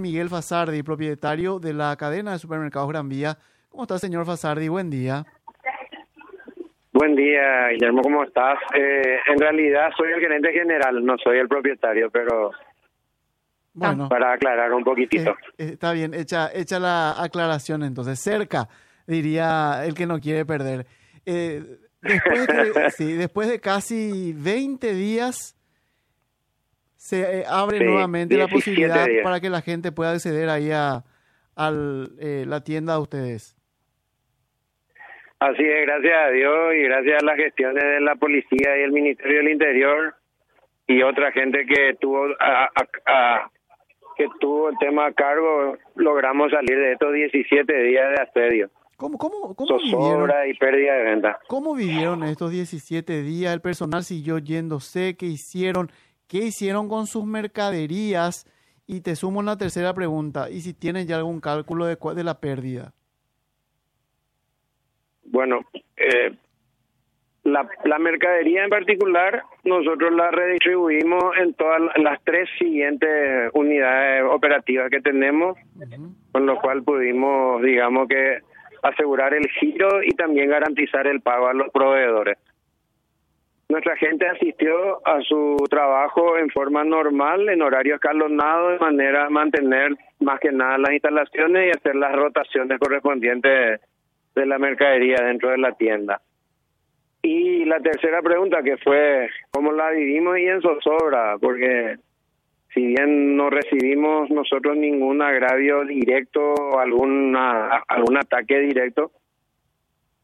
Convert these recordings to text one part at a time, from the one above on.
Miguel Fasardi, propietario de la cadena de supermercados Gran Vía. ¿Cómo está, señor Fasardi? Buen día. Buen día, Guillermo, ¿cómo estás? Eh, en realidad soy el gerente general, no soy el propietario, pero bueno, para aclarar un poquitito. Eh, eh, está bien, hecha, hecha la aclaración entonces. Cerca, diría el que no quiere perder. después, de, sí, después de casi 20 días se eh, abre nuevamente la posibilidad para que la gente pueda acceder ahí a, eh, la tienda de ustedes. Así es, gracias a Dios y gracias a las gestiones de la policía y el Ministerio del Interior y otra gente que tuvo que tuvo el tema a cargo, logramos salir de estos 17 días de asedio. ¿Cómo, cómo, cómo vivieron? y pérdida de venta. ¿Cómo vivieron estos 17 días? ¿El personal siguió yéndose? ¿Qué hicieron? ¿Qué hicieron con sus mercaderías? Y te sumo una tercera pregunta, ¿y si tienen ya algún cálculo de, de la pérdida? Bueno, eh, la, la, mercadería en particular, nosotros la redistribuimos en todas las tres siguientes unidades operativas que tenemos, con lo cual pudimos, digamos que, asegurar el giro y también garantizar el pago a los proveedores. Nuestra gente asistió a su trabajo en forma normal, en horario escalonado, de manera a mantener más que nada las instalaciones y hacer las rotaciones correspondientes de la mercadería dentro de la tienda. Y la tercera pregunta que fue, ¿cómo la vivimos y en zozobra? Porque si bien no recibimos nosotros ningún agravio directo o alguna, algún ataque directo,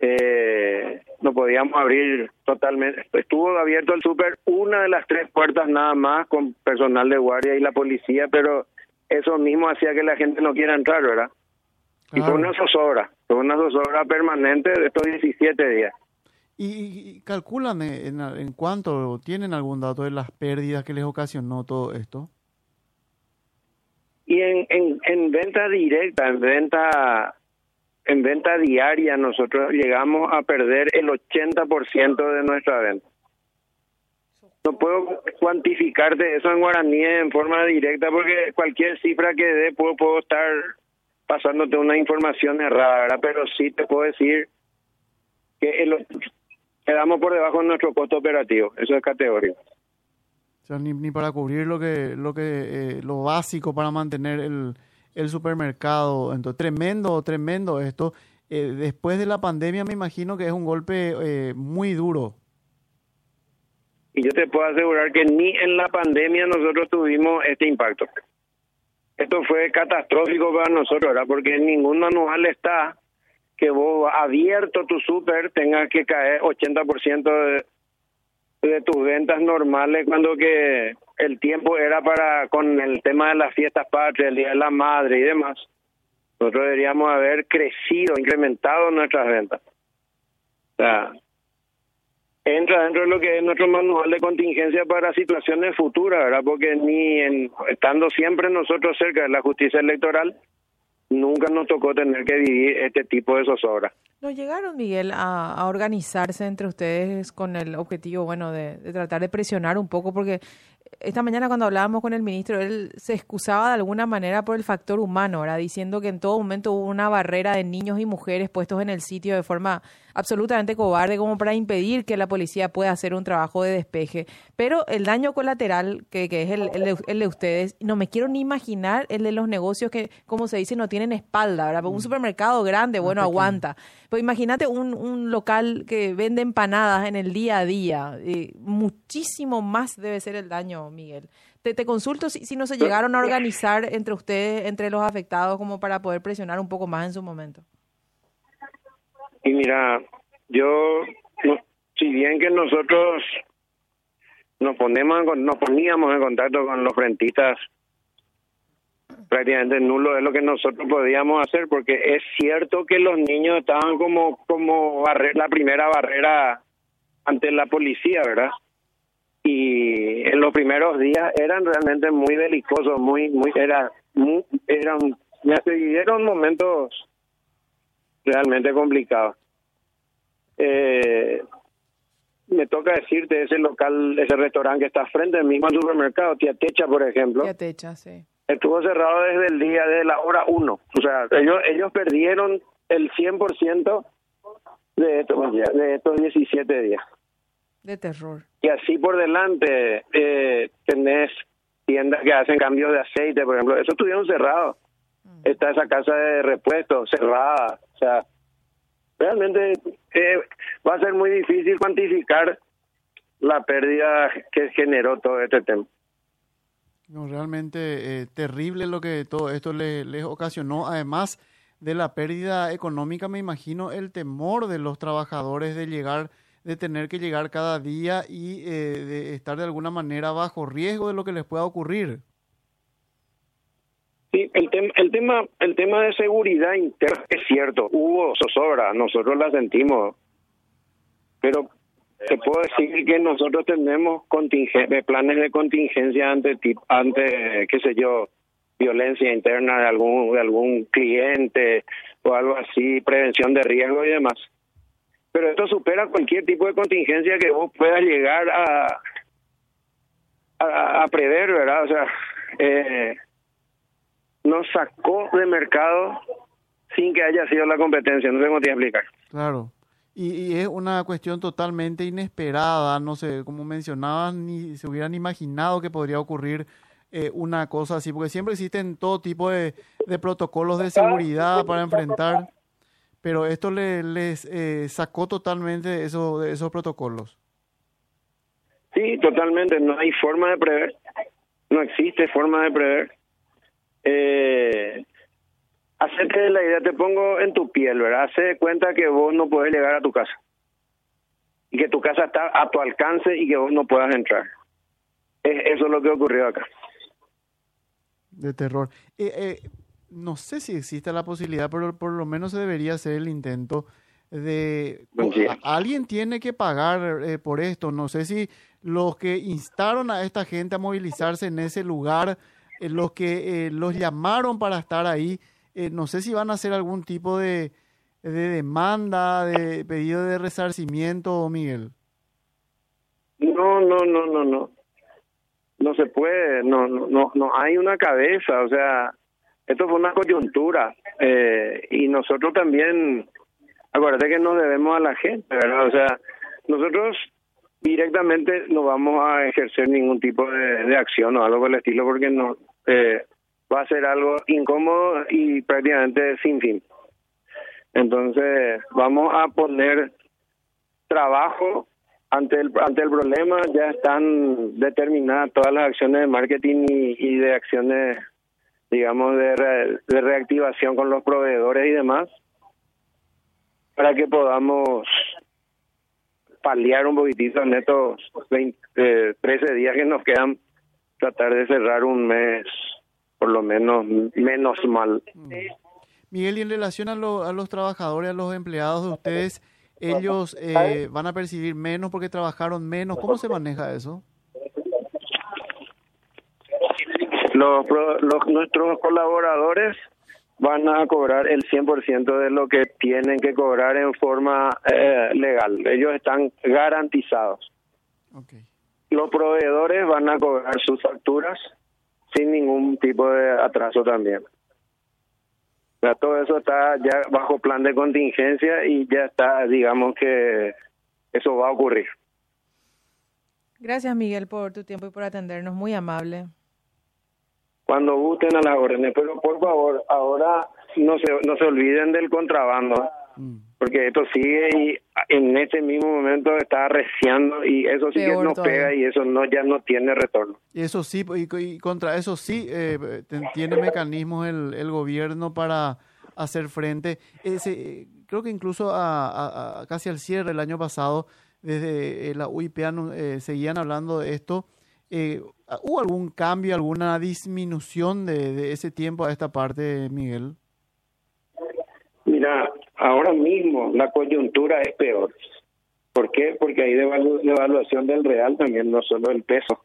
eh, no podíamos abrir totalmente. Estuvo abierto el súper una de las tres puertas nada más con personal de guardia y la policía, pero eso mismo hacía que la gente no quiera entrar, ¿verdad? Y fue una zozobra, fue una zozobra permanente de estos 17 días. ¿Y, calculan en, en cuánto tienen algún dato de las pérdidas que les ocasionó todo esto? Y en, en, en venta directa, en venta en venta diaria nosotros llegamos a perder el 80% de nuestra venta. No puedo cuantificarte eso en guaraní en forma directa porque cualquier cifra que dé puedo, puedo estar pasándote una información errada. Pero sí te puedo decir que el, quedamos por debajo de nuestro costo operativo. Eso es categórico. O sea, ni, ni para cubrir lo que lo que eh, lo básico para mantener el, el supermercado. Entonces, tremendo, tremendo esto. Eh, después de la pandemia me imagino que es un golpe eh, muy duro. Y yo te puedo asegurar que ni en la pandemia nosotros tuvimos este impacto. Esto fue catastrófico para nosotros, ¿verdad? Porque en ningún manual está que vos abierto tu super tengas que caer 80% de, de tus ventas normales cuando que el tiempo era para con el tema de las fiestas patrias, el Día de la Madre y demás. Nosotros deberíamos haber crecido, incrementado nuestras ventas. O sea, entra dentro de lo que es nuestro manual de contingencia para situaciones futuras, ¿verdad? Porque ni en, estando siempre nosotros cerca de la justicia electoral, nunca nos tocó tener que vivir este tipo de zozobra. ¿No llegaron, Miguel, a, organizarse entre ustedes con el objetivo, bueno, de, de, tratar de presionar un poco? Porque esta mañana cuando hablábamos con el ministro, él se excusaba de alguna manera por el factor humano, ¿verdad? Diciendo que en todo momento hubo una barrera de niños y mujeres puestos en el sitio de forma absolutamente cobarde como para impedir que la policía pueda hacer un trabajo de despeje. Pero el daño colateral, que, que es el, el, de, ustedes, no me quiero ni imaginar el de los negocios que, como se dice, no tienen espalda, ¿verdad? un mm. supermercado grande, bueno, aguanta. Pues imagínate un, un local que vende empanadas en el día a día. Eh, muchísimo más debe ser el daño, Miguel. Te, te consulto si, si no se llegaron a organizar entre ustedes, entre los afectados, como para poder presionar un poco más en su momento. Y mira, yo, si bien que nosotros nos ponemos, nos poníamos en contacto con los frentistas, prácticamente nulo es lo que nosotros podíamos hacer, porque es cierto que los niños estaban como, como la primera barrera ante la policía, ¿verdad? Y en los primeros días eran realmente muy belicosos, muy, muy, era, muy, eran, me vivieron momentos realmente complicado. Eh, me toca decirte ese local, ese restaurante que está frente al mismo supermercado, Tía Techa, por ejemplo. Tía Techa, sí. Estuvo cerrado desde el día, de la hora 1. O sea, ellos, ellos perdieron el 100% de estos, de estos 17 días. De terror. Y así por delante eh, tenés tiendas que hacen cambios de aceite, por ejemplo. Eso estuvieron cerrados. Mm. Está esa casa de repuesto cerrada. O sea, realmente eh, va a ser muy difícil cuantificar la pérdida que generó todo este tema. No, realmente eh, terrible lo que todo esto les, les ocasionó. Además de la pérdida económica, me imagino el temor de los trabajadores de llegar, de tener que llegar cada día y eh, de estar de alguna manera bajo riesgo de lo que les pueda ocurrir. Sí, el, tema, el tema, el tema de seguridad interna es cierto, hubo zozobra, nosotros la sentimos, pero te puedo decir que nosotros tenemos planes de contingencia ante, ante, qué sé yo, violencia interna de algún, de algún cliente o algo así, prevención de riesgo y demás. Pero esto supera cualquier tipo de contingencia que vos puedas llegar a, a, prever, ¿verdad? O sea, eh, nos sacó de mercado sin que haya sido la competencia, no sé cómo te explicar. Claro. Y, es una cuestión totalmente inesperada, no sé, como mencionabas, ni se hubieran imaginado que podría ocurrir eh, una cosa así, porque siempre existen todo tipo de, protocolos de seguridad para enfrentar, pero esto le, les eh, sacó totalmente eso, de esos protocolos. Sí, totalmente, no hay forma de prever, no existe forma de prever. Eh, de la idea, te pongo en tu piel, ¿verdad? Hace cuenta que vos no puedes llegar a tu casa y que tu casa está a tu alcance y que vos no puedas entrar. eso es lo que ocurrió acá. De terror. Eh, eh, no sé si existe la posibilidad, pero por lo menos se debería hacer el intento de... alguien tiene que pagar eh, por esto. No sé si los que instaron a esta gente a movilizarse en ese lugar, los que los llamaron para estar ahí, eh, no sé si van a hacer algún tipo de, demanda, de pedido de resarcimiento, Miguel. No, no, no, no, no. No se puede, no, no, no hay una cabeza, o sea, esto fue una coyuntura eh, y nosotros también, acuérdate que nos debemos a la gente, ¿verdad? O sea, nosotros directamente no vamos a ejercer ningún tipo de, acción o algo por el estilo porque no eh, va a ser algo incómodo y prácticamente sin fin. Entonces, vamos a poner trabajo ante el ante el problema, ya están determinadas todas las acciones de marketing y, de acciones, digamos, de, de reactivación con los proveedores y demás, para que podamos paliar un poquitito en estos 20, 13 eh, días que nos quedan, tratar de cerrar un mes por lo menos menos mal. Miguel, y en relación a, a los trabajadores, a los empleados de ustedes, ellos eh, van a percibir menos porque trabajaron menos. ¿Cómo se maneja eso? Los, los nuestros colaboradores van a cobrar el 100% de lo que tienen que cobrar en forma eh, legal. Ellos están garantizados. Los proveedores van a cobrar sus facturas sin ningún tipo de atraso también. todo eso está ya bajo plan de contingencia y ya está, digamos que eso va a ocurrir. Gracias Miguel por tu tiempo y por atendernos, muy amable. Cuando gusten a las órdenes, pero por favor, ahora no se, no se olviden del contrabando. Mm porque esto sigue y en este mismo momento está arreciando y eso sí que nos pega y eso no ya no tiene retorno. Y eso sí, y, contra eso sí eh, tiene mecanismos el, el gobierno para hacer frente. Ese, creo que incluso a, casi al cierre del año pasado, desde eh, la UIP eh, seguían hablando de esto. Eh, ¿Hubo algún cambio, alguna disminución de, de ese tiempo a esta parte, Miguel? Mira, ahora mismo la coyuntura es peor. ¿Por qué? Porque hay devaluación del real también, no solo el peso.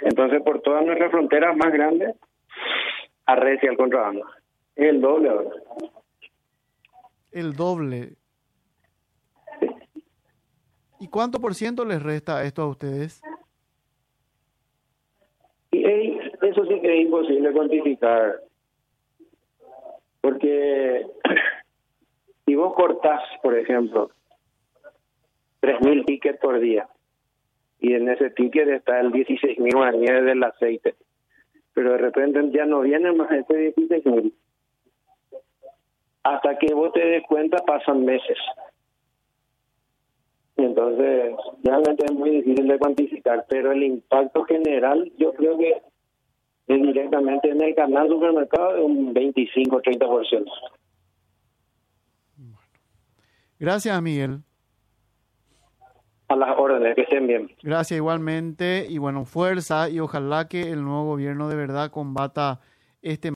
Entonces, por todas nuestras fronteras más grandes, arrecia el contrabando. Es el doble ahora. El doble. ¿Y cuánto por ciento les resta esto a ustedes? Y, eso sí que es imposible cuantificar. Porque si vos cortás, por ejemplo, 3.000 tickets por día, y en ese ticket está el 16.000 guaraníes del aceite, pero de repente ya no viene más ese 16.000. Hasta que vos te des cuenta pasan meses. Y entonces, realmente es muy difícil de cuantificar, pero el impacto general yo creo que es directamente en el canal supermercado de un 25-30%. Gracias, Miguel. A las órdenes, que estén bien. Gracias igualmente y bueno, fuerza y ojalá que el nuevo gobierno de verdad combata este